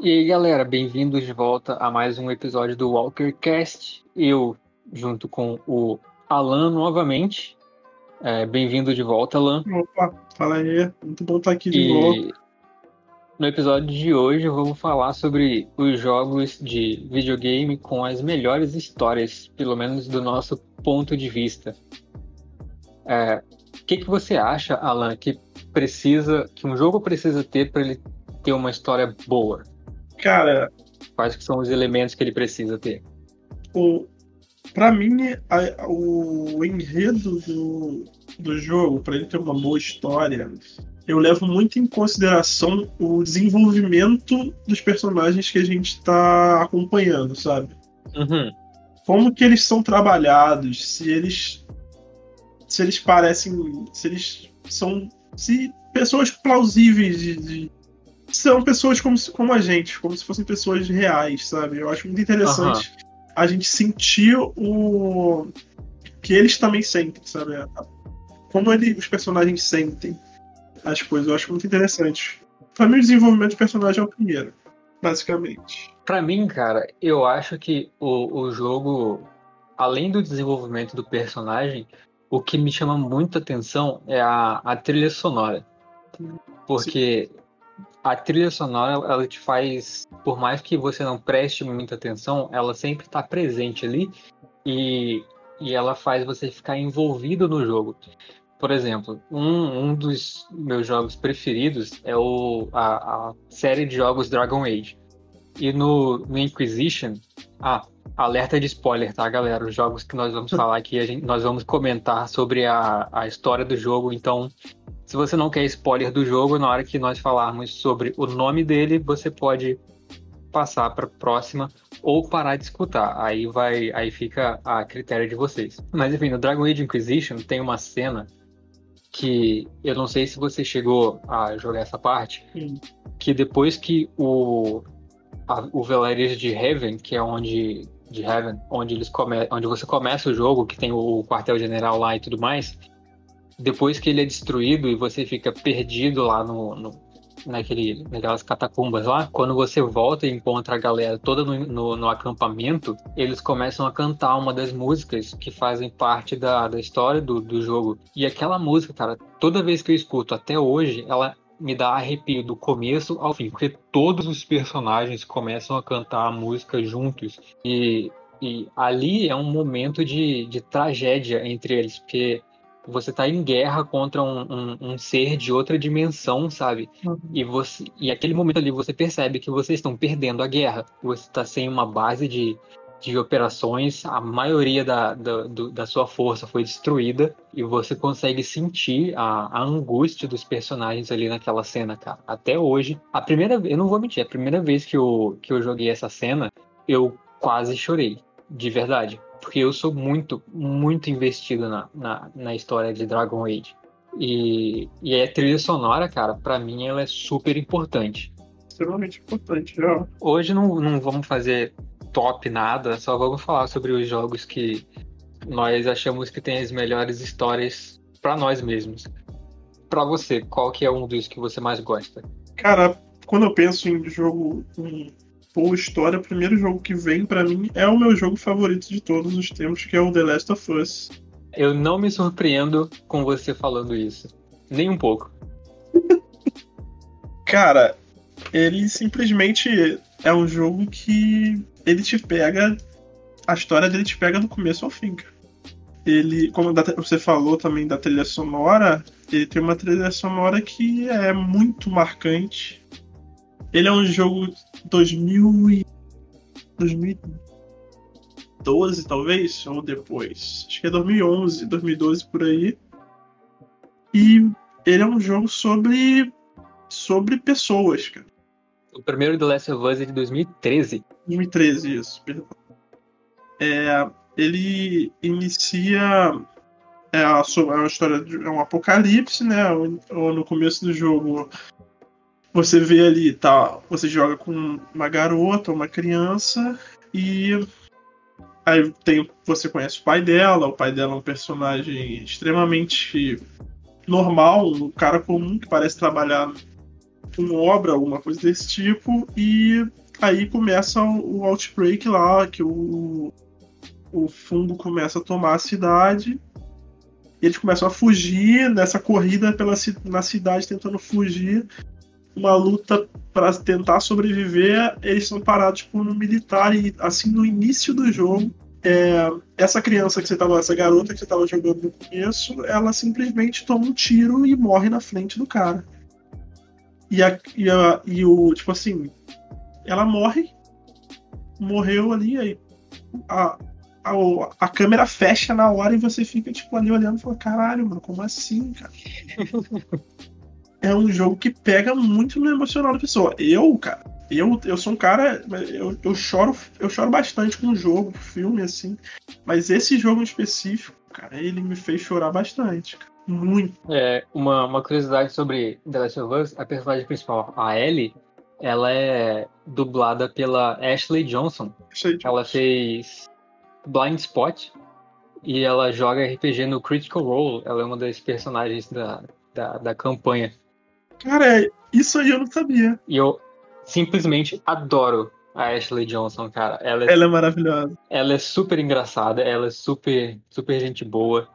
E aí, galera, bem-vindos de volta a mais um episódio do WalkerCast. Eu, junto com o Alan, novamente. É, bem-vindo de volta, Alan. Opa, fala aí. Muito bom estar aqui de E volta. no episódio de hoje vou falar sobre os jogos de videogame com as melhores histórias, pelo menos do nosso ponto de vista. É, O que, que você acha, Alan, que precisa, que um jogo precisa ter para ele ter uma história boa? Cara, Quais que são os elementos que ele precisa ter? o, pra mim, a- o enredo do, do jogo, pra ele ter uma boa história, eu levo muito em consideração o desenvolvimento dos personagens que a gente tá acompanhando, sabe? Uhum. como que eles são trabalhados, se eles se eles parecem, se eles são se pessoas plausíveis de, de- são pessoas como, como a gente, como se fossem pessoas reais, sabe? Eu acho muito interessante a gente sentir o que eles também sentem, sabe? Como ele, os personagens sentem as coisas, eu acho muito interessante. Pra mim, o desenvolvimento de personagem é o primeiro, basicamente. Pra mim, cara, eu acho que o, o jogo, além do desenvolvimento do personagem, o que me chama muita atenção é a, a trilha sonora. Porque a trilha sonora, ela te faz, por mais que você não preste muita atenção, ela sempre tá presente ali e, e ela faz você ficar envolvido no jogo. Por exemplo, um, um dos meus jogos preferidos é o, a, a série de jogos Dragon Age. E no, no Inquisition. Ah, alerta de spoiler, tá, galera? Os jogos que nós vamos falar aqui, gente, nós vamos comentar sobre a, a história do jogo. Então, se você não quer spoiler do jogo, na hora que nós falarmos sobre o nome dele, você pode passar para próxima ou parar de escutar. Aí vai, aí fica a critério de vocês. Mas enfim, no Dragon Age Inquisition tem uma cena que eu não sei se você chegou a jogar essa parte, Sim. que depois que o a- o Velaris de Heaven, que é onde de Heaven, onde eles come, onde você começa o jogo, que tem o quartel-general lá e tudo mais, depois que ele é destruído e você fica perdido lá no, no naquele naquelas catacumbas lá, quando você volta e encontra a galera toda no, no, no acampamento, eles começam a cantar uma das músicas que fazem parte da, da história do, do jogo. E aquela música, cara, toda vez que eu escuto até hoje, ela me dá arrepio do começo ao fim, porque todos os personagens começam a cantar a música juntos e, e ali é um momento de, de tragédia entre eles, porque você tá em guerra contra um, um, um ser de outra dimensão, sabe? E você e aquele momento ali você percebe que vocês estão perdendo a guerra. Você está sem uma base de, de operações, a maioria da, da, do- da sua força foi destruída e você consegue sentir a, a angústia dos personagens ali naquela cena, cara. Até hoje, a primeira vez, eu não vou mentir, a primeira vez que eu, que eu joguei essa cena, eu quase chorei, de verdade. Porque eu sou muito, muito investido na, na, na história de Dragon Age. E, e a trilha sonora, cara, pra mim ela é super importante. Extremamente importante. Já. Hoje não, não vamos fazer top nada, só vamos falar sobre os jogos que nós achamos que tem as melhores histórias pra nós mesmos. Pra você, qual que é um dos que você mais gosta? Cara, quando eu penso em jogo com boa história, o primeiro jogo que vem pra mim é o meu jogo favorito de todos os tempos, que é o The Last of Us. Eu não me surpreendo com você falando isso. Nem um pouco. Cara, ele simplesmente é um jogo que ele te pega. A história dele te pega do começo ao fim. Ele, como você falou também da trilha sonora, ele tem uma trilha sonora que é muito marcante. Ele é um jogo 2000 e 2012, talvez, ou depois. Acho que é 2011, 2012 por aí. E ele é um jogo sobre sobre pessoas, cara. O primeiro The Last of Us é de 2013. 2013, isso. perdão. É, ele inicia é a, é uma história de é um apocalipse, né? No começo do jogo você vê ali, tá? Você joga com uma garota, uma criança e aí tem você conhece o pai dela. O pai dela é um personagem extremamente normal, um cara comum que parece trabalhar com obra, alguma coisa desse tipo, e aí começa o outbreak lá, que o, o fungo começa a tomar a cidade. E eles começam a fugir nessa corrida pela, na cidade, tentando fugir. Uma luta para tentar sobreviver. Eles são parados por um militar, e assim no início do jogo, é, essa criança que você tava, essa garota que você tava jogando no começo, ela simplesmente toma um tiro e morre na frente do cara. E, a, e, a, e o, tipo assim, ela morre, morreu ali, aí a, a, a câmera fecha na hora e você fica, tipo, ali olhando e fala, caralho, mano, como assim, cara? é um jogo que pega muito no emocional da pessoa. Eu, cara, eu, eu sou um cara. Eu, eu choro eu choro bastante com o jogo, filme, assim. Mas esse jogo em específico, cara, ele me fez chorar bastante. Cara. Muito. É, uma, uma curiosidade sobre The Last of Us, a personagem principal, a Ellie, ela é dublada pela Ashley Johnson. Ashley Johnson. Ela fez Blind Spot e ela joga RPG no Critical Role. Ela é uma das personagens da, da, da campanha. Cara, isso aí eu não sabia. E eu simplesmente adoro a Ashley Johnson, cara. Ela é, ela é maravilhosa. Ela é super engraçada, ela é super, super gente boa.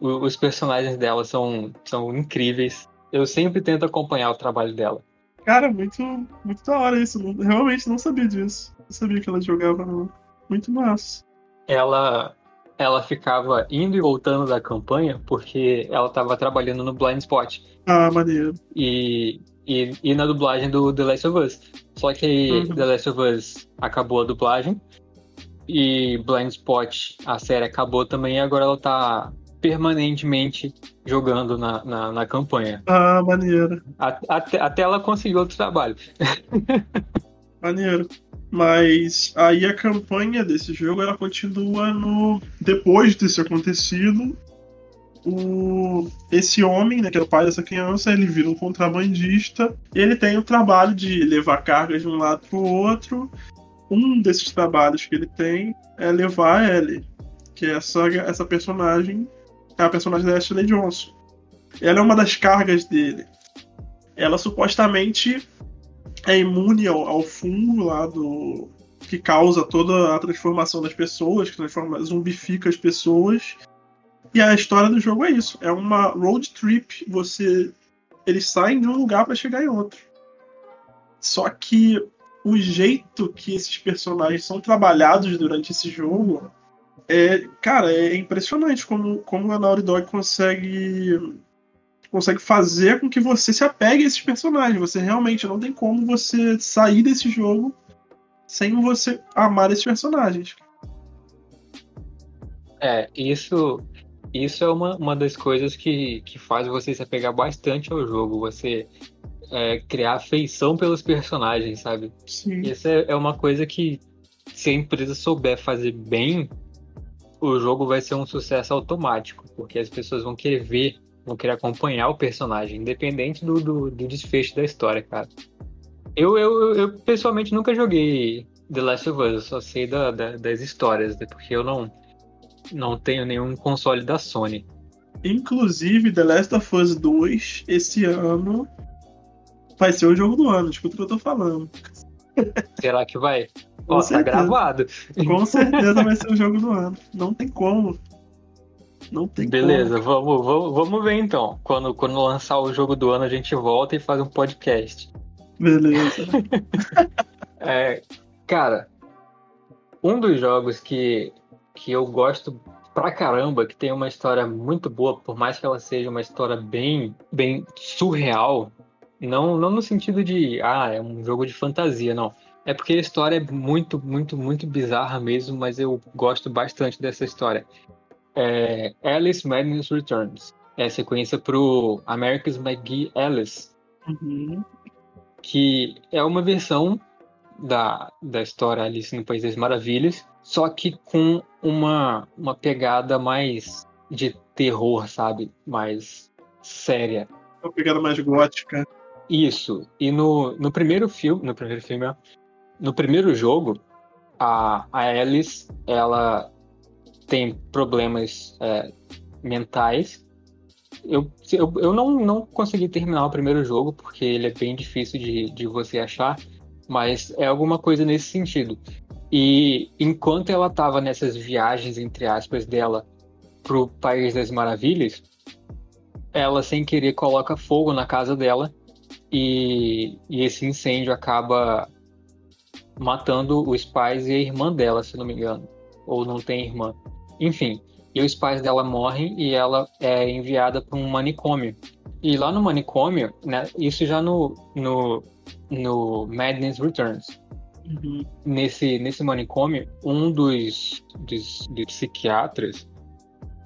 O, os personagens dela são, são incríveis. Eu sempre tento acompanhar o trabalho dela. Cara, muito, muito da hora isso. realmente não sabia disso. Não sabia que ela jogava, não. Muito massa. Ela, ela ficava indo e voltando da campanha porque ela estava trabalhando no Blind Spot. Ah, maneiro. E e, e na dublagem do The Last of Us. Só que uhum. The Last of Us acabou a dublagem e Blind Spot, a série acabou também e agora ela tá permanentemente jogando na, na, na campanha. Ah, maneiro. Até, até ela conseguiu outro trabalho. maneiro. Mas aí a campanha desse jogo ela continua no depois desse acontecido o, esse homem, né, que é o pai dessa criança, ele vira um contrabandista ele tem o trabalho de levar cargas de um lado para o outro. Um desses trabalhos que ele tem é levar a Ellie, que é essa, essa personagem, é a personagem da Ashley Johnson. Ela é uma das cargas dele. Ela supostamente é imune ao, ao fungo lá do que causa toda a transformação das pessoas, que transforma, zumbifica as pessoas. E a história do jogo é isso. É uma road trip. Você. Eles saem de um lugar para chegar em outro. Só que o jeito que esses personagens são trabalhados durante esse jogo é, cara, é impressionante como, como a Naughty Dog consegue consegue fazer com que você se apegue a esses personagens. Você realmente não tem como você sair desse jogo sem você amar esses personagens. É, isso isso é uma, uma das coisas que, que faz você se apegar bastante ao jogo. Você é, criar afeição pelos personagens, sabe? Sim. Isso é, é uma coisa que, se a empresa souber fazer bem, o jogo vai ser um sucesso automático, porque as pessoas vão querer ver, vão querer acompanhar o personagem, independente do, do, do desfecho da história, cara. Eu, eu, eu, pessoalmente nunca joguei The Last of Us, eu só sei da, da, das histórias, né? porque eu não, não tenho nenhum console da Sony. Inclusive, The Last of Us 2, esse ano, vai ser o jogo do ano, escuta o que eu tô falando. Será que vai? Ó, tá gravado. Com certeza vai ser o jogo do ano. Não tem como. Não tem Beleza, como. Vamos, vamos, vamos ver então. Quando, quando lançar o jogo do ano, a gente volta e faz um podcast. Beleza. é, cara, um dos jogos que que eu gosto pra caramba, que tem uma história muito boa, por mais que ela seja uma história bem, bem surreal, não, não no sentido de, ah, é um jogo de fantasia, não. É porque a história é muito, muito, muito bizarra mesmo, mas eu gosto bastante dessa história. É Alice Madness Returns. É a sequência pro America's McGee Alice. Uhum. Que é uma versão da, da história Alice no País das Maravilhas, só que com uma, uma pegada mais de terror, sabe? Mais séria. Uma pegada mais gótica. Isso. E no, no primeiro filme, no primeiro filme, no primeiro jogo, a, a Alice, ela tem problemas é, mentais eu, eu, eu não, não consegui terminar o primeiro jogo, porque ele é bem difícil de, de você achar, mas é alguma coisa nesse sentido. E enquanto ela estava nessas viagens, entre aspas, dela pro País das Maravilhas, ela sem querer coloca fogo na casa dela e, e esse incêndio acaba matando os pais e a irmã dela, se não me engano. Ou não tem irmã. Enfim, e os pais dela morrem e ela é enviada para um manicômio. E lá no manicômio, né, isso já no, no, no Madness Returns. Uhum. Nesse, nesse manicômio, um dos, dos, dos, psiquiatras,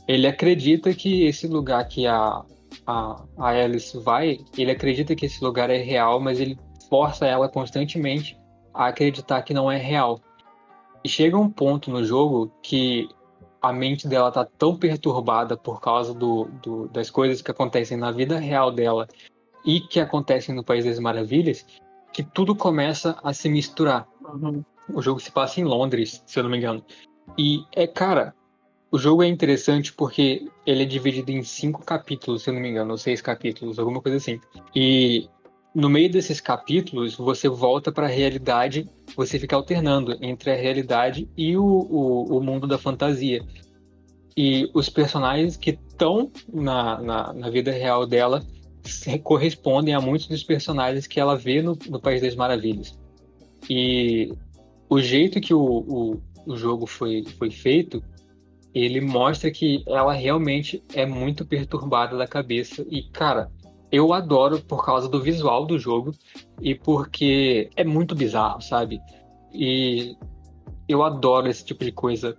ele acredita que esse lugar que a, a, a Alice vai, ele acredita que esse lugar é real, mas ele força ela constantemente a acreditar que não é real. E chega um ponto no jogo que a mente dela tá tão perturbada por causa do, do, das coisas que acontecem na vida real dela e que acontecem no País das Maravilhas, que tudo começa a se misturar. Uhum. O jogo se passa em Londres, se eu não me engano. E é, cara, o jogo é interessante porque ele é dividido em cinco capítulos, se eu não me engano, ou seis capítulos, alguma coisa assim. E no meio desses capítulos, você volta para a realidade, você fica alternando entre a realidade e o, o, o mundo da fantasia. E os personagens que estão na, na, na, vida real dela correspondem a muitos dos personagens que ela vê no, no País das Maravilhas. E o jeito que o, o, o jogo foi, foi feito, ele mostra que ela realmente é muito perturbada da cabeça. E, cara, eu adoro por causa do visual do jogo e porque é muito bizarro, sabe? E eu adoro esse tipo de coisa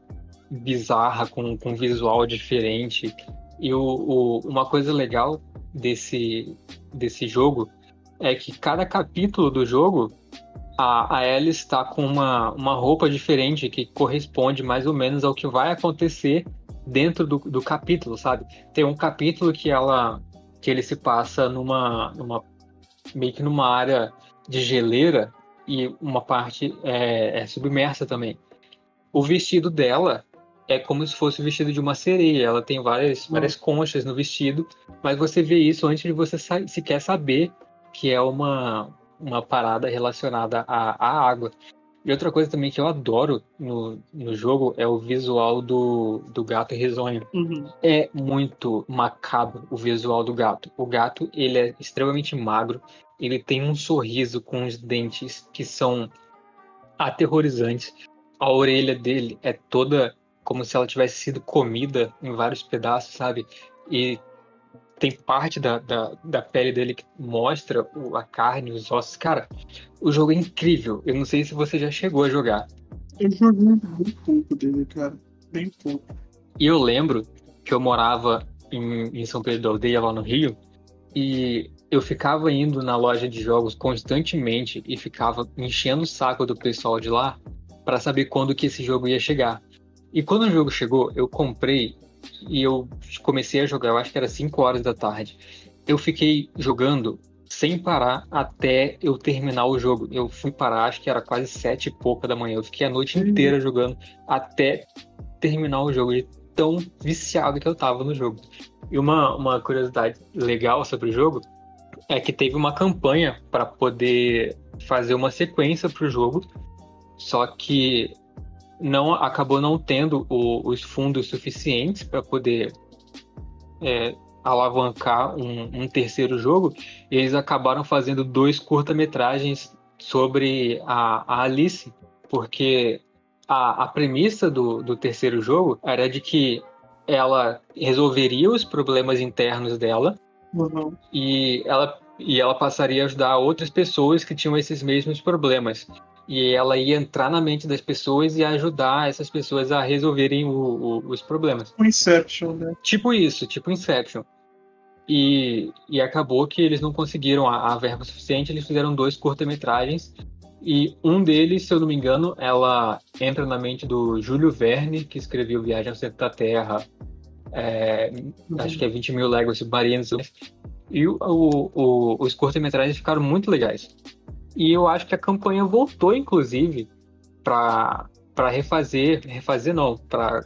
bizarra, com, com visual diferente. E o, o, uma coisa legal desse, desse jogo é que cada capítulo do jogo a, a Alice está com uma, uma roupa diferente que corresponde mais ou menos ao que vai acontecer dentro do, do capítulo, sabe? Tem um capítulo que ela que ele se passa numa, numa meio que numa área de geleira e uma parte é, é, submersa também. O vestido dela é como se fosse o vestido de uma sereia. Ela tem várias, hum. várias conchas no vestido, mas você vê isso antes de você sequer saber que é uma, uma parada relacionada à, à água. E outra coisa também que eu adoro no, no jogo é o visual do, do gato risonho. Uhum. É muito macabro o visual do gato. O gato, ele é extremamente magro, ele tem um sorriso com os dentes que são aterrorizantes. A orelha dele é toda como se ela tivesse sido comida em vários pedaços, sabe? E tem parte da, da, da, pele dele que mostra a carne, os ossos. Cara, o jogo é incrível. Eu não sei se você já chegou a jogar. Eu joguei bem pouco dele, cara. Bem pouco. E eu lembro que eu morava em, em São Pedro da Aldeia, lá no Rio, e eu ficava indo na loja de jogos constantemente e ficava enchendo o saco do pessoal de lá para saber quando que esse jogo ia chegar. E quando o jogo chegou, eu comprei e eu comecei a jogar, eu acho que era 5 horas da tarde. Eu fiquei jogando sem parar até eu terminar o jogo. Eu fui parar, acho que era quase sete e pouca da manhã. Eu fiquei a noite uhum. inteira jogando até terminar o jogo, de tão viciado que eu tava no jogo. E uma, uma curiosidade legal sobre o jogo é que teve uma campanha para poder fazer uma sequência para o jogo, só que não acabou não tendo o, os fundos suficientes para poder é, alavancar um, um, terceiro jogo, eles acabaram fazendo dois curta-metragens sobre a, a, Alice, porque a, a premissa do, do terceiro jogo era de que ela resolveria os problemas internos dela uhum. e ela e ela passaria a ajudar outras pessoas que tinham esses mesmos problemas e ela ia entrar na mente das pessoas e ajudar essas pessoas a resolverem o, o, os problemas. O Inception, né? Tipo isso, tipo Inception. E, e acabou que eles não conseguiram a, a verba suficiente, eles fizeram dois curta-metragens. E um deles, se eu não me engano, ela entra na mente do Júlio Verne, que escreveu Viagem ao Centro da Terra, é, acho que é 20 mil léguas submarinas. E o, o, os curta-metragens ficaram muito legais. E eu acho que a campanha voltou, inclusive, para refazer, refazer não, para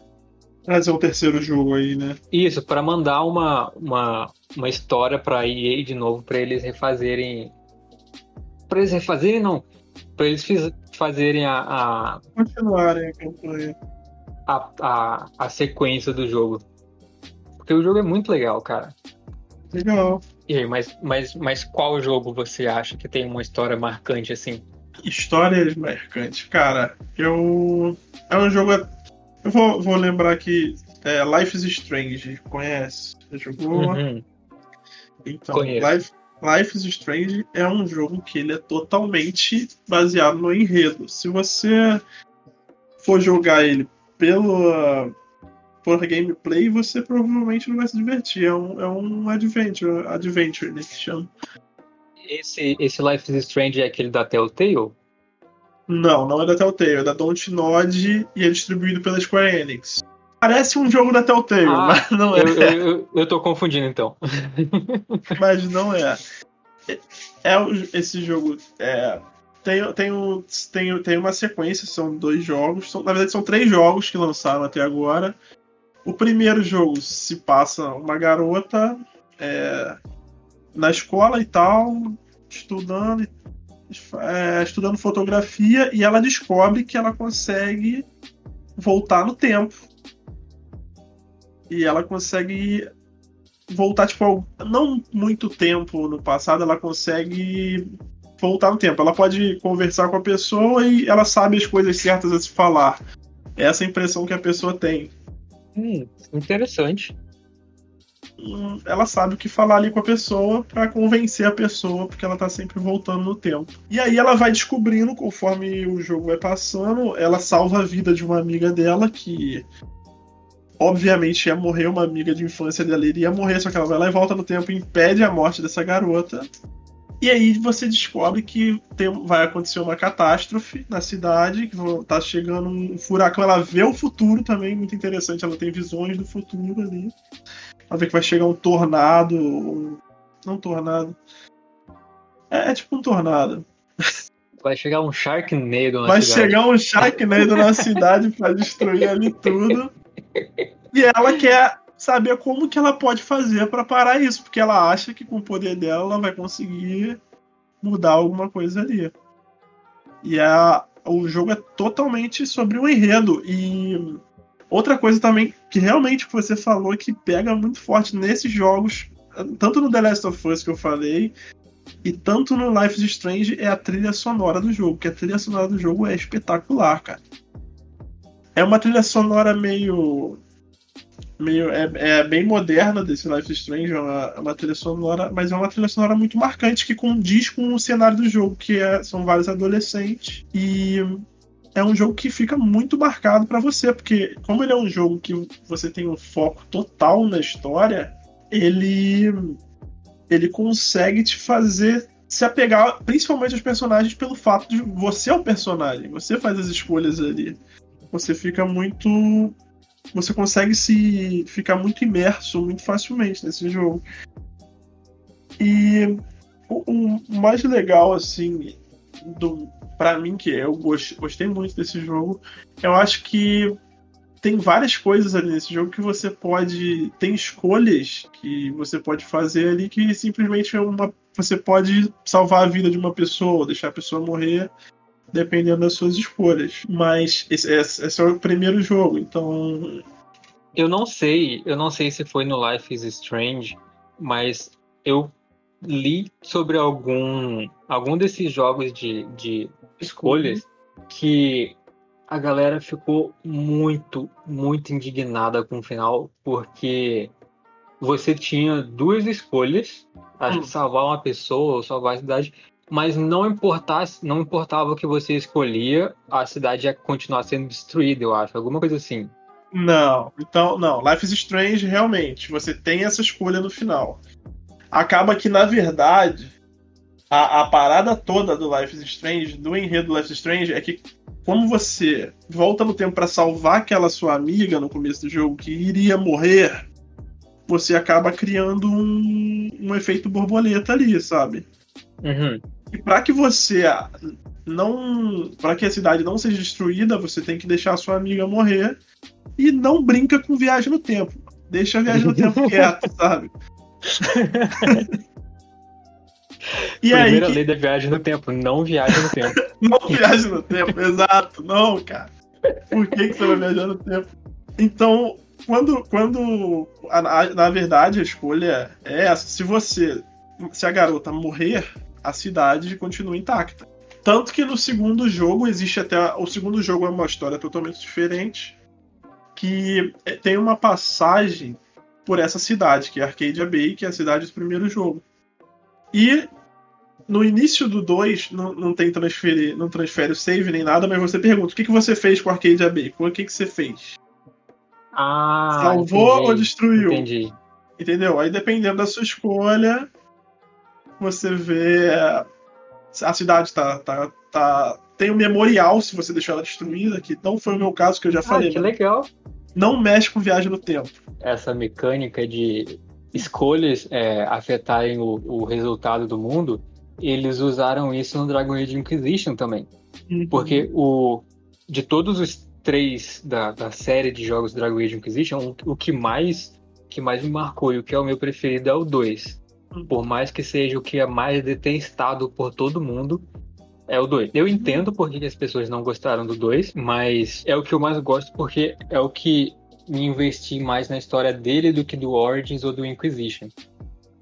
Trazer um terceiro jogo aí, né? Isso, para mandar uma, uma, uma história pra EA de novo, para eles refazerem. Pra eles refazerem, não. Pra eles fiz, fazerem a. a Continuarem a campanha. A, a, a sequência do jogo. Porque o jogo é muito legal, cara. Legal. E aí, mas, mas, mas qual jogo você acha que tem uma história marcante assim? Histórias marcantes. Cara, eu. É um jogo. Eu vou, vou lembrar aqui. É, Life is Strange. Conhece? Já jogou? Uhum. Então, Conheço. Life, Life is Strange é um jogo que ele é totalmente baseado no enredo. Se você for jogar ele pelo por gameplay, você provavelmente não vai se divertir. É um, é um adventure, adventure né, que chama. Esse, esse Life is Strange é aquele da Telltale? Não, não é da Telltale, é da Dontnod e é distribuído pela Square Enix. Parece um jogo da Telltale, Ah, mas não é. Eu, eu, eu, tô confundindo então. mas não é. É, é esse jogo. É, tem, tem, um- tem, tem uma sequência, são dois jogos. São, na verdade, são três jogos que lançaram até agora. O primeiro jogo se passa uma garota é, na escola e tal, estudando, é, estudando fotografia, e ela descobre que ela consegue voltar no tempo. E ela consegue voltar, tipo, não muito tempo no passado, ela consegue voltar no tempo. Ela pode conversar com a pessoa e ela sabe as coisas certas a se falar. Essa é a impressão que a pessoa tem. Hum, interessante. Hum, Ela sabe o que falar ali com a pessoa pra convencer a pessoa, porque ela tá sempre voltando no tempo. E aí ela vai descobrindo, conforme o jogo vai passando, ela salva a vida de uma amiga dela que. Obviamente ia morrer, uma amiga de infância dela iria morrer, só que ela vai lá e volta no tempo e impede a morte dessa garota. E aí você descobre que tem- vai acontecer uma catástrofe na cidade, que tá chegando um furacão. Ela vê o futuro também, muito interessante. Ela tem visões do futuro ali. Ela vê que vai chegar um tornado. um- Não um tornado. É, é tipo um tornado. Vai chegar um Sharknado na Vai cidade. chegar um Sharknado na cidade pra destruir ali tudo. E ela quer saber como que ela pode fazer pra parar isso, porque ela acha que com o poder dela ela vai conseguir mudar alguma coisa ali. E a, o jogo é totalmente sobre o enredo. E outra coisa também que realmente você falou que pega muito forte nesses jogos, tanto no The Last of Us que eu falei, e tanto no Life is Strange é a trilha sonora do jogo, que a trilha sonora do jogo é espetacular, cara. É uma trilha sonora meio. Meio é, é bem moderna desse Life is Strange, é uma, é uma trilha sonora, mas é uma trilha sonora muito marcante que condiz com o cenário do jogo, que é- são vários adolescentes. E é um jogo que fica muito marcado pra você, porque como ele é um jogo que você tem um foco total na história, ele ele consegue te fazer se apegar principalmente aos personagens pelo fato de você é o personagem, você faz as escolhas ali. Você fica muito. Você consegue se ficar muito imerso muito facilmente nesse jogo. E o, o mais legal, assim, do, pra mim, que eu gostei, muito desse jogo, eu acho que tem várias coisas ali nesse jogo que você pode. Tem escolhas que você pode fazer ali que simplesmente é uma. Você pode salvar a vida de uma pessoa, deixar a pessoa morrer, dependendo das suas escolhas. Mas esse, esse- esse é o primeiro jogo, então. Eu não sei, eu não sei se foi no Life is Strange, mas eu li sobre algum algum desses jogos de, de escolhas que a galera ficou muito, muito indignada com o final, porque você tinha duas escolhas, acho que Hum. salvar uma pessoa ou salvar a cidade, mas não importasse, não importava o que você escolhia, a cidade ia continuar sendo destruída, eu acho, alguma coisa assim. Não, então, não. Life is Strange, realmente, você tem essa escolha no final. Acaba que, na verdade, a, a parada toda do Life is Strange, do enredo do Life is Strange, é que como você volta no tempo pra salvar aquela sua amiga no começo do jogo que iria morrer, você acaba criando um, um efeito borboleta ali, sabe? Uhum. E para que você não, para que a cidade não seja destruída, você tem que deixar a sua amiga morrer e não brinca com viagem no tempo. Deixa a viagem no tempo quieto, sabe? e Primeira aí, lei da viagem no tempo, não viaja no tempo. não viaja no tempo, exato. Não, cara. Por que, que você vai viajar no tempo? Então, quando, quando a, na verdade a escolha é essa, se você, se a garota morrer, a cidade continua intacta. Tanto que no segundo jogo existe até o segundo jogo é uma história totalmente diferente, que é, tem uma passagem por essa cidade, que é Arcadia Bay, que é a cidade do primeiro jogo. E no início do 2 não, não tem transferir, não transfere o save nem nada, mas você pergunta: o que, que você fez com Arcadia Bay? O que, que você fez? Ah, Salvou entendi, ou destruiu? Entendi. Entendeu? Aí dependendo da sua escolha, você vê. A cidade tá, tá, tá. Tem um memorial se você deixou ela destruída, que não foi o meu caso, que eu já ah, falei. Que legal. Não mexe com viagem no tempo. Essa mecânica de escolhas é, afetarem o, o resultado do mundo, eles usaram isso no Dragon Age Inquisition também. Uhum. Porque o, de todos os três da, da série de jogos Dragon Age Inquisition, o, o que mais que mais me marcou e o que é o meu preferido é o 2. Por mais que seja o que é mais detestado por todo mundo, é o 2. Eu entendo porque as pessoas não gostaram do 2, mas é o que eu mais gosto porque é o que me investi mais na história dele do que do Origins ou do Inquisition.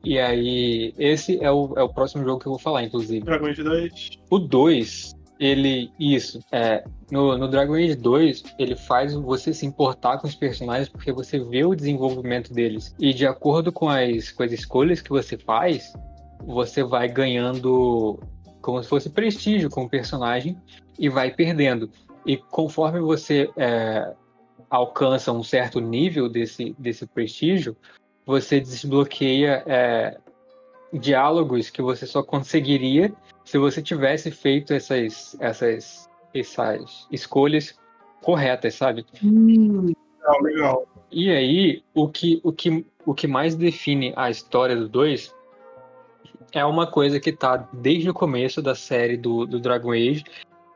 E aí, esse é o, é o próximo jogo que eu vou falar, inclusive. Dragon Age 2. O 2, ele. Isso. É, no, no Dragon Age 2, ele faz você se importar com os personagens porque você vê o desenvolvimento deles. E de acordo com as, com as escolhas que você faz, você vai ganhando como se fosse prestígio com o personagem e vai perdendo. E conforme você é, alcança um certo nível desse, desse prestígio, você desbloqueia é, diálogos que você só conseguiria se você tivesse feito essas, essas, essas escolhas corretas, sabe? Hum, legal, legal. E aí, o que, o, que, o que mais define a história do 2 é uma coisa que tá desde o começo da série do, do Dragon Age,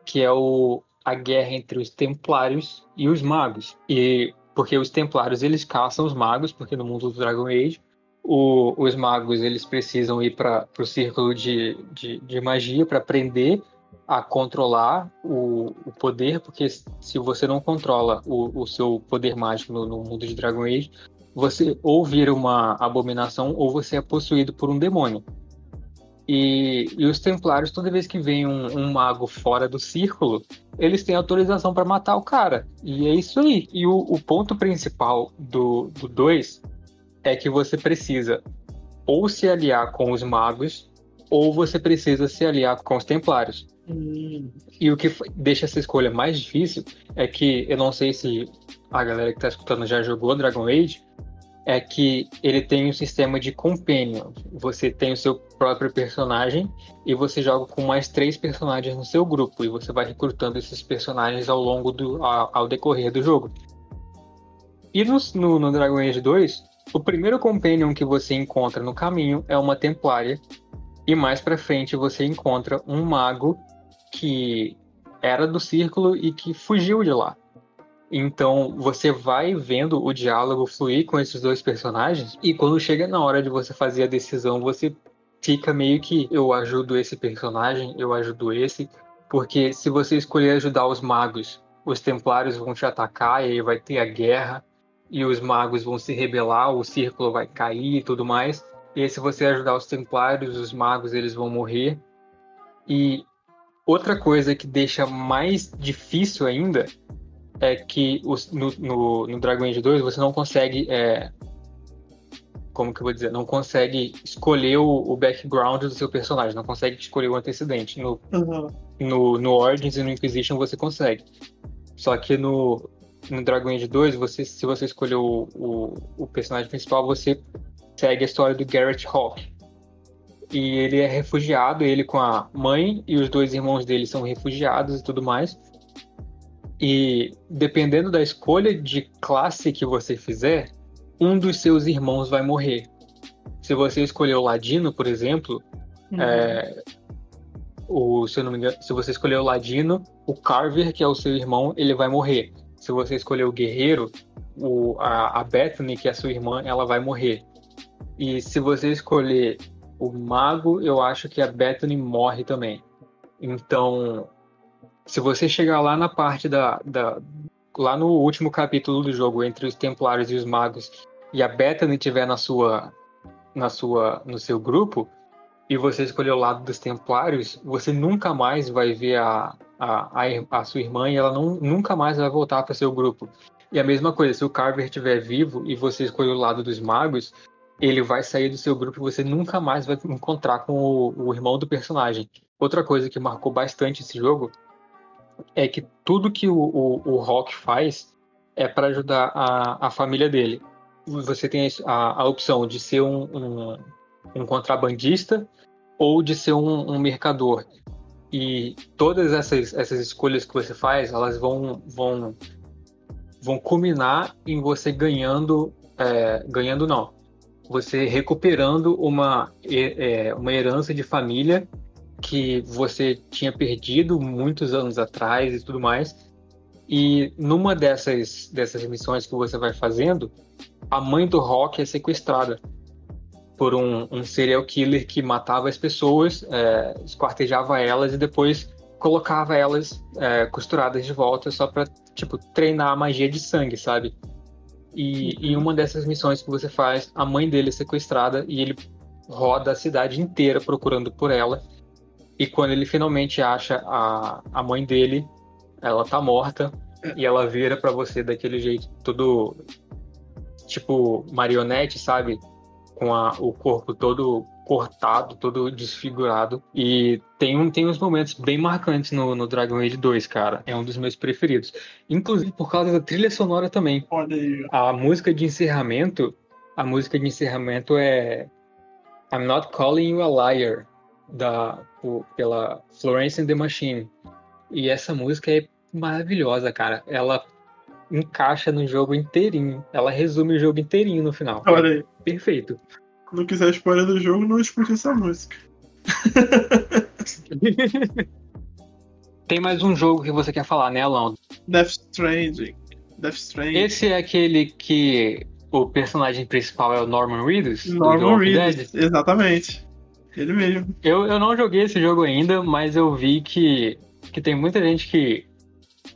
que é o, a guerra entre os Templários e os Magos. E porque os Templários eles caçam os magos, porque no mundo do Dragon Age o, os magos eles precisam ir para o círculo de, de, de magia para aprender a controlar o, o, poder, porque se você não controla o, o seu poder mágico no, no, mundo de Dragon Age, você ou vira uma abominação ou você é possuído por um demônio. E, e os Templários, toda vez que vem um, um mago fora do círculo, eles têm autorização para matar o cara. E é isso aí. E o, o ponto principal do 2 é que você precisa ou se aliar com os magos, ou você precisa se aliar com os templários. Hum. E o que deixa essa escolha mais difícil é que eu não sei se a galera que está escutando já jogou Dragon Age, é que ele tem um sistema de companion. Você tem o seu próprio personagem e você joga com mais três personagens no seu grupo e você vai recrutando esses personagens ao longo do ao, ao decorrer do jogo. E no, no, no Dragon Age 2, o primeiro companion que você encontra no caminho é uma Templária, e mais para frente você encontra um mago que era do círculo e que fugiu de lá. Então você vai vendo o diálogo fluir com esses dois personagens, e quando chega na hora de você fazer a decisão, você fica meio que eu ajudo esse personagem, eu ajudo esse, porque se você escolher ajudar os magos, os templários vão te atacar e aí vai ter a guerra e os magos vão se rebelar, o círculo vai cair e tudo mais. E se você ajudar os templários, os magos eles vão morrer. E outra coisa que deixa mais difícil ainda é que os, no, no, no, Dragon Age 2 você não consegue. É, como que eu vou dizer? Não consegue escolher o, o, background do seu personagem, não consegue escolher o antecedente. No, uhum. no, no Origins e no Inquisition você consegue. Só que no, no Dragon Age 2, você, se você escolher o, o, o, personagem principal, você segue a história do Garrett Hawk. E ele é refugiado, ele com a mãe e os dois irmãos dele são refugiados e tudo mais. E dependendo da escolha de classe que você fizer, um dos seus irmãos vai morrer. Se você escolher o Ladino, por exemplo, uhum. é, o, se, eu não me engano, se você escolher o Ladino, o Carver, que é o seu irmão, ele vai morrer. Se você escolher o guerreiro, o, a, a Bethany, que é sua irmã, ela vai morrer. E se você escolher o mago, eu acho que a Bethany morre também. Então, se você chegar lá na parte da, da lá no último capítulo do jogo entre os Templários e os magos e a Bethany tiver na sua na sua no seu grupo e você escolher o lado dos Templários, você nunca mais vai ver a, a, a, a sua irmã e ela não, nunca mais vai voltar para seu grupo. E a mesma coisa, se o Carver estiver vivo e você escolher o lado dos magos, ele vai sair do seu grupo e você nunca mais vai encontrar com o, o irmão do personagem. Outra coisa que marcou bastante esse jogo é que tudo que o, o, o Rock faz é para ajudar a, a família dele. Você tem a, a opção de ser um, um, um, contrabandista ou de ser um, um mercador. E todas essas, essas escolhas que você faz, elas vão, vão, vão culminar em você ganhando, é, ganhando não, você recuperando uma, é, uma herança de família que você tinha perdido muitos anos atrás e tudo mais. E numa dessas, dessas missões que você vai fazendo, a mãe do Rock é sequestrada por um, um serial killer que matava as pessoas, é, esquartejava elas e depois colocava elas é, costuradas de volta só para tipo treinar a magia de sangue, sabe? E em uma dessas missões que você faz, a mãe dele é sequestrada e ele roda a cidade inteira procurando por ela. E quando ele finalmente acha a, a mãe dele, ela tá morta e ela vira para você daquele jeito todo tipo marionete, sabe? Com a, o corpo todo cortado, todo desfigurado. E tem, um, tem uns momentos bem marcantes no, no Dragon Age 2, cara. É um dos meus preferidos. Inclusive por causa da trilha sonora também. A música de encerramento. A música de encerramento é I'm Not Calling You a Liar da, por, pela Florence and the Machine. E essa música é maravilhosa, cara. Ela encaixa no jogo inteirinho. Ela resume o jogo inteirinho no final. Olha aí. Perfeito. Não quiser spoiler do jogo, não escute essa música. Tem mais um jogo que você quer falar, né, Alan? Death Stranding. Death Stranding. Esse é aquele que o personagem principal é o Norman Reedus? Norman Reedus, exatamente. Ele mesmo. Eu, eu não joguei esse jogo ainda, mas eu vi que, que tem muita gente que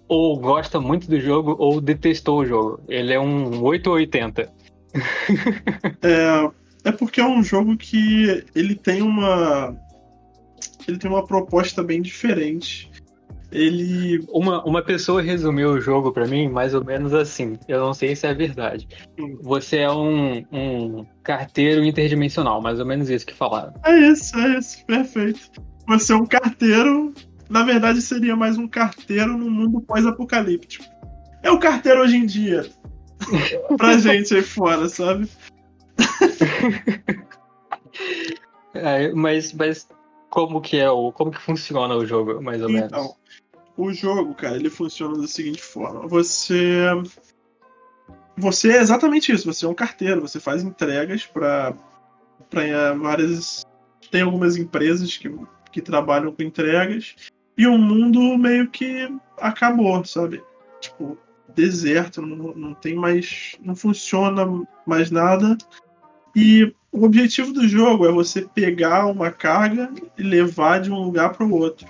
ou gosta muito do jogo ou detestou o jogo. Ele é um 880. é, é porque é um jogo que ele tem uma ele tem uma proposta bem diferente ele. Uma, uma pessoa resumiu o jogo para mim mais ou menos assim. Eu não sei se é verdade. Você é um, um carteiro interdimensional, mais ou menos isso que falaram. É isso, é isso, perfeito. Você é um carteiro. Na verdade, seria mais um carteiro no mundo pós-apocalíptico. É o carteiro hoje em dia. pra gente aí fora, sabe? é, mas, mas como que é o. Como que funciona o jogo, mais ou então, menos? O jogo, cara, ele funciona da seguinte forma. Você. Você é exatamente isso, você é um carteiro, você faz entregas para várias. Tem algumas empresas que, que trabalham com entregas. E o mundo meio que acabou, sabe? Tipo, deserto, não, não tem mais. não funciona mais nada. E o objetivo do jogo é você pegar uma carga e levar de um lugar para o outro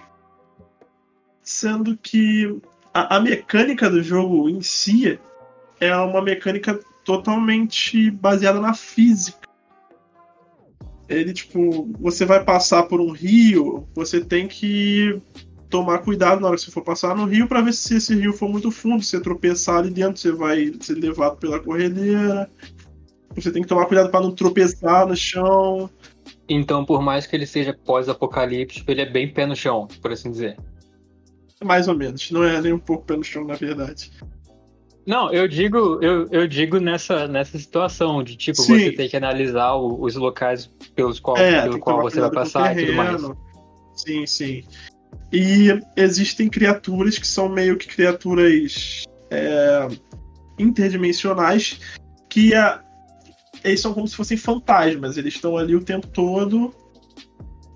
sendo que a, a, mecânica do jogo em si é uma mecânica totalmente baseada na física. Ele, tipo, você vai passar por um rio, você tem que tomar cuidado na hora que você for passar no rio para ver se esse rio for muito fundo, se você tropeçar ali dentro, você vai ser levado pela corredeira. Você tem que tomar cuidado para não tropeçar no chão. Então, por mais que ele seja pós-apocalíptico, ele é bem pé no chão, por assim dizer. Mais ou menos. Não é nem um pouco pelo chão, na verdade. Não, eu digo, eu, eu digo nessa, nessa situação de tipo, Sim. você tem que analisar o, os locais pelos qual, é, pelo qual você vai passar e tudo mais. Sim, sim. E existem criaturas que são meio que criaturas é, interdimensionais que a, eles são como se fossem fantasmas, eles estão ali o tempo todo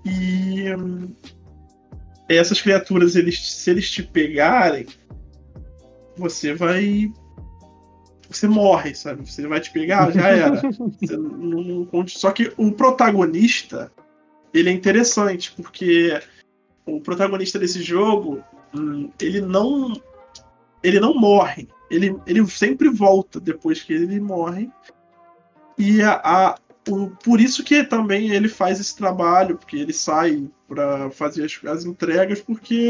e essas criaturas, eles, se eles te pegarem, você vai. Você morre, sabe? Você vai te pegar, já era. não, não, só que o protagonista, ele é interessante, porque o protagonista desse jogo, hum, ele não. Ele não morre. Ele, ele sempre volta depois que ele morre. E a, a o, por isso que também ele faz esse trabalho, porque ele sai para fazer as, as, entregas, porque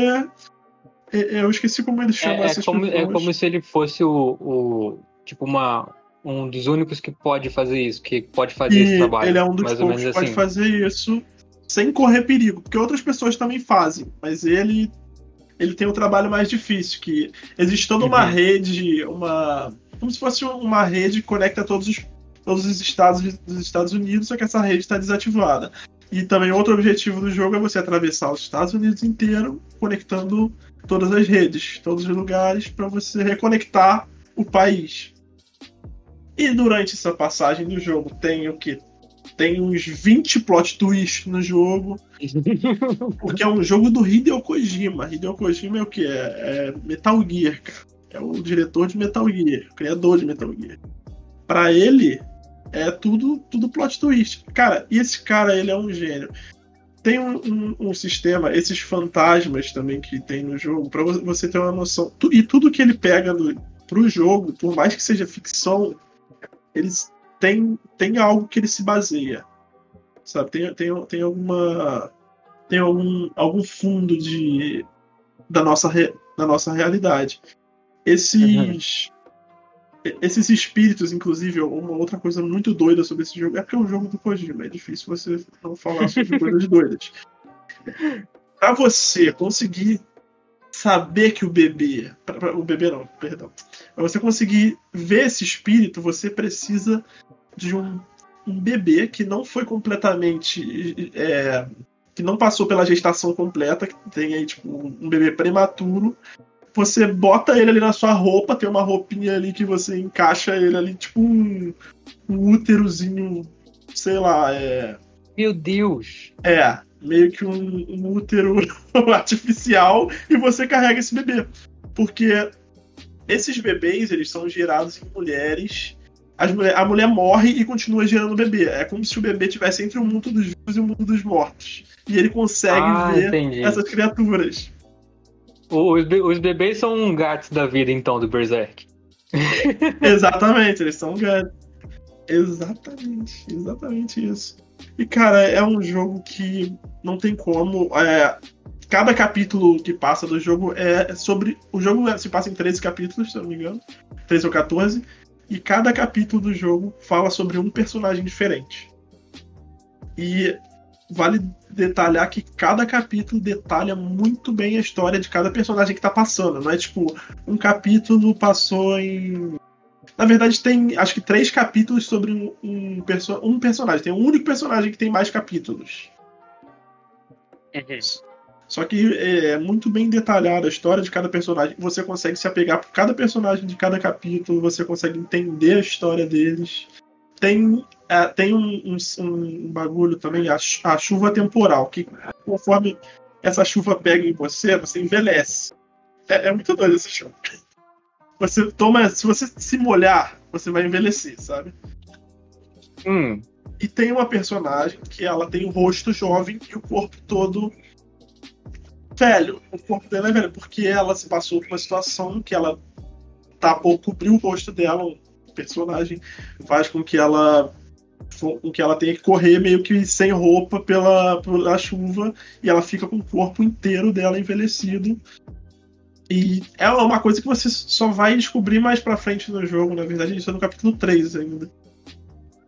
é, é, eu esqueci como ele chama é, é como, É como se ele fosse o, o, tipo uma um dos únicos que pode fazer isso, que pode fazer e esse trabalho. Ele é um dos poucos que assim. pode fazer isso sem correr perigo, porque outras pessoas também fazem, mas ele ele tem um trabalho mais difícil, que existe toda uma uhum. rede, uma como se fosse uma rede que conecta todos os todos os estados dos Estados Unidos, só que essa rede está desativada. E também outro objetivo do jogo é você atravessar os Estados Unidos inteiro, conectando todas as redes, todos os lugares, para você reconectar o país. E durante essa passagem do jogo tem o que? Tem uns 20 plot twists no jogo. porque é um jogo do Hideo Kojima. Hideo Kojima é o que? É, é Metal Gear, cara. É o diretor de Metal Gear, o criador de Metal Gear. Para ele, é tudo, tudo plot twist. Cara, e esse cara, ele é um gênio. Tem um, um, um sistema, esses fantasmas também que tem no jogo, para você ter uma noção. E tudo que ele pega no, pro jogo, por mais que seja ficção, eles tem, tem algo que ele se baseia. Sabe? Tem, tem, tem alguma. Tem algum, algum fundo de, da, nossa, da nossa realidade. Esses. Uhum esses espíritos, inclusive, uma outra coisa muito doida sobre esse jogo, é porque é um jogo do Kojima, é difícil você não falar sobre coisas doidas. Pra você conseguir saber que o bebê. Pra, pra, o bebê não, perdão. Pra você conseguir ver esse espírito, você precisa de um, um bebê que não foi completamente. É, que não passou pela gestação completa, que tem aí, tipo, um bebê prematuro, você bota ele ali na sua roupa, tem uma roupinha ali que você encaixa ele ali, tipo um, um úterozinho, sei lá, é. Meu Deus! É, meio que um, um útero artificial e você carrega esse bebê. Porque esses bebês, eles são gerados em mulheres. Mulher, a mulher morre e continua gerando bebê. É como se o bebê tivesse entre o mundo dos vivos e o mundo dos mortos. E ele consegue ah, ver entendi. essas criaturas. Os, os bebês são gatos da vida, então, do Berserk. exatamente, eles são gatos. Exatamente, exatamente isso. E, cara, é um jogo que não tem como. É, cada capítulo que passa do jogo é sobre. O jogo se passa em 13 capítulos, se eu não me engano. 13 ou 14. E cada capítulo do jogo fala sobre um personagem diferente. E vale detalhar que cada capítulo detalha muito bem a história de cada personagem que tá passando. Não é tipo, um capítulo passou em. Na verdade, tem acho que três capítulos sobre um, um, perso um personagem. Tem um único personagem que tem mais capítulos. Uhum. Só que é, é muito bem detalhada a história de cada personagem. Você consegue se apegar por cada personagem de cada capítulo, você consegue entender a história deles. Tem é, tem um, um, um, bagulho também, a, a, chuva temporal, que conforme essa chuva pega em você, você envelhece. É, é muito doido essa chuva. Você toma. Se você se molhar, você vai envelhecer, sabe? Hum. E tem uma personagem que ela tem o rosto jovem e o corpo todo velho. O corpo dela é velho, porque ela se passou por uma situação que ela tapou, cobriu o rosto dela, um personagem faz com que ela com que ela tenha que correr meio que sem roupa pela, pela chuva e ela fica com o corpo inteiro dela envelhecido. E é uma coisa que você só vai descobrir mais pra frente no jogo, na verdade, isso é no capítulo 3 ainda.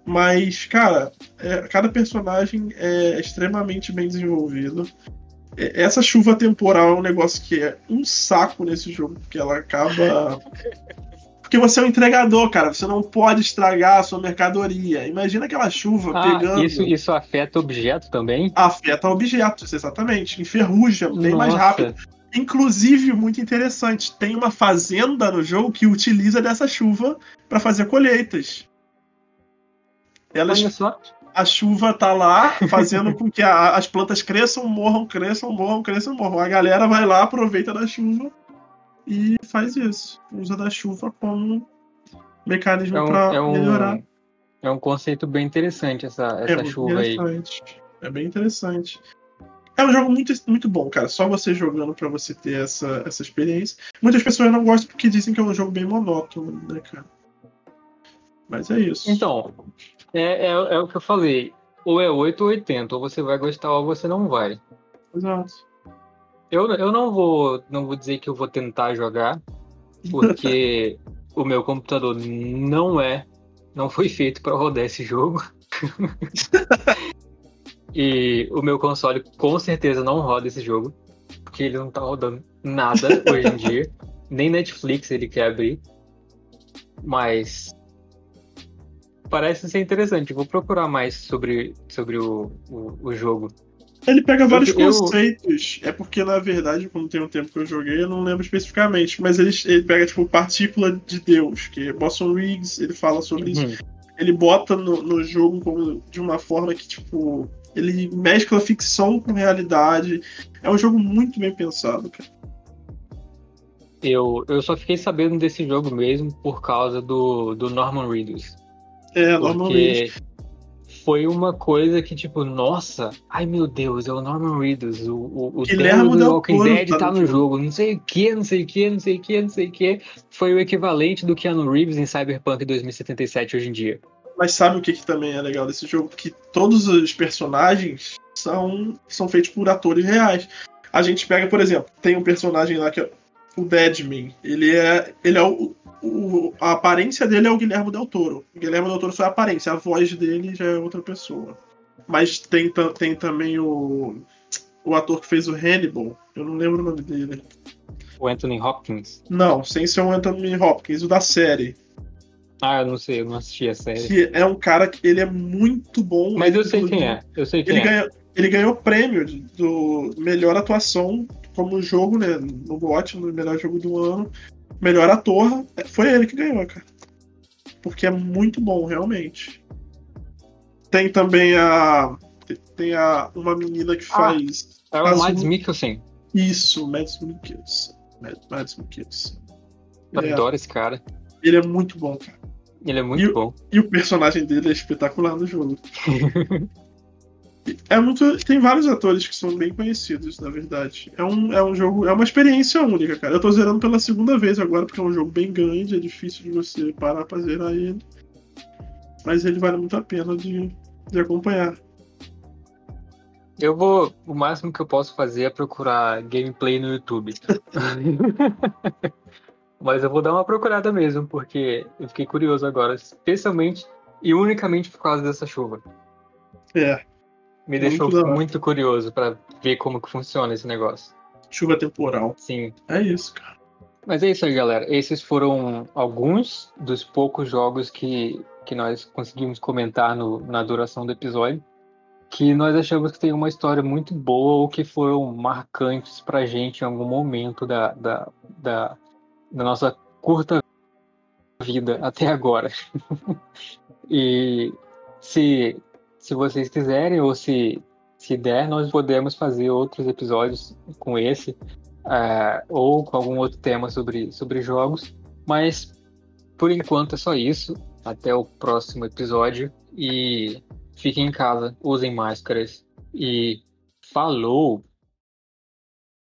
Mas, cara, é, cada personagem é extremamente bem desenvolvido. É, essa chuva temporal é um negócio que é um saco nesse jogo, porque ela acaba Porque você é um entregador, cara. Você não pode estragar a sua mercadoria. Imagina aquela chuva ah, pegando. Isso, isso afeta objeto também? Afeta objetos, exatamente. Enferruja, bem mais rápido. Inclusive, muito interessante, tem uma fazenda no jogo que utiliza dessa chuva para fazer colheitas. Elas, Olha só. A chuva tá lá fazendo com que a, as plantas cresçam, morram, cresçam, morram, cresçam, morram. A galera vai lá, aproveita da chuva e faz isso. Usa da chuva como mecanismo É um, para é um- melhorar. é um conceito bem interessante essa, É essa muito chuva aí. interessante. É bem interessante. É um jogo muito, muito bom, cara. Só você jogando pra você ter essa, essa experiência. Muitas pessoas não gostam porque dizem que é um jogo bem monótono, né, cara? Mas é isso. Então, é, é, é o que eu falei. Ou é 8 ou 80. Ou você vai gostar ou você não vai. Exato. Eu, eu não vou não vou dizer que eu vou tentar jogar, porque o meu computador não é, não foi feito para rodar esse jogo. e o meu console com certeza não roda esse jogo, porque ele não tá rodando nada hoje em dia. Nem Netflix ele quer abrir. Mas parece ser interessante. Vou procurar mais sobre, sobre o, o, o jogo. Ele pega vários Eu- conceitos. É porque, na verdade, como tem um tempo que eu joguei, eu não lembro especificamente. Mas ele, ele pega, tipo, partícula de Deus, que é Boston Riggs, ele fala sobre isso. Uhum. Ele bota no, no jogo como, de uma forma que, tipo, ele mescla ficção com realidade. É um jogo muito bem pensado, cara. Eu, eu só fiquei sabendo desse jogo mesmo por causa do, do Norman Reedus. É, normalmente. Porque foi uma coisa que, tipo, nossa, ai meu Deus, é o Norman Reedus, o, o, o Guilherme do Walking Dead tá tá no no jogo, não sei o que, não sei o que, não sei o que, não sei o que. Foi o equivalente do Keanu Reeves em Cyberpunk 2077 hoje em dia. Mas sabe o que, que também é legal desse jogo? Que todos os personagens são, são feitos por atores reais. A gente pega, por exemplo, tem um personagem lá que é o Deadman. Ele é. Ele é o, o- a aparência dele é o Guilherme Del Toro. O Guilherme Del Toro só é a aparência, a voz dele já é outra pessoa. Mas tem, tem também o. O ator que fez o Hannibal. Eu não lembro o nome dele. O Anthony Hopkins. Não, sem ser o Anthony Hopkins, o da série. Ah, eu não sei, eu não assisti a série. Que é um cara que ele é muito bom. Mas eu sei quem é, eu sei quem Ele, é. ganhou, ele ganhou o prêmio do melhor atuação como jogo, né? No GOT, no melhor jogo do ano. Melhor ator, é, foi ele que ganhou, cara. Porque é muito bom, realmente. Tem também a. Tem a, uma menina que Ah. faz. É o. Mads Mikkelsen. Isso, Mads Mikkelsen. Mad- Mads Mikkelsen. Eu É, adoro esse cara. ele é muito bom, cara. Ele é muito E bom. E o personagem dele é espetacular no jogo. É muito. Tem vários atores que são bem conhecidos, na verdade. É um, é um jogo. É uma experiência única, cara. Eu tô zerando pela segunda vez agora, porque é um jogo bem grande, é difícil de você parar pra zerar ele. Mas ele vale muito a pena de, de acompanhar. Eu vou. O máximo que eu posso fazer é procurar gameplay no YouTube. Mas eu vou dar uma procurada mesmo, porque eu fiquei curioso agora, especialmente e unicamente por causa dessa chuva. É, Me Muito deixou da muito curioso pra ver como que funciona esse negócio. chuva temporal. Sim. É isso, cara. Mas é isso aí, galera. Esses foram alguns dos poucos jogos que, que nós conseguimos comentar no- na duração do episódio. Que nós achamos que tem uma história muito boa ou que foram marcantes pra gente em algum momento da, da, da, da nossa curta vida até agora. e se, se vocês quiserem ou se, se der, nós podemos fazer outros episódios com esse é, ou com algum outro tema sobre, sobre jogos. Mas por enquanto é só isso. Até o próximo episódio. E fiquem em casa, usem máscaras. E falou!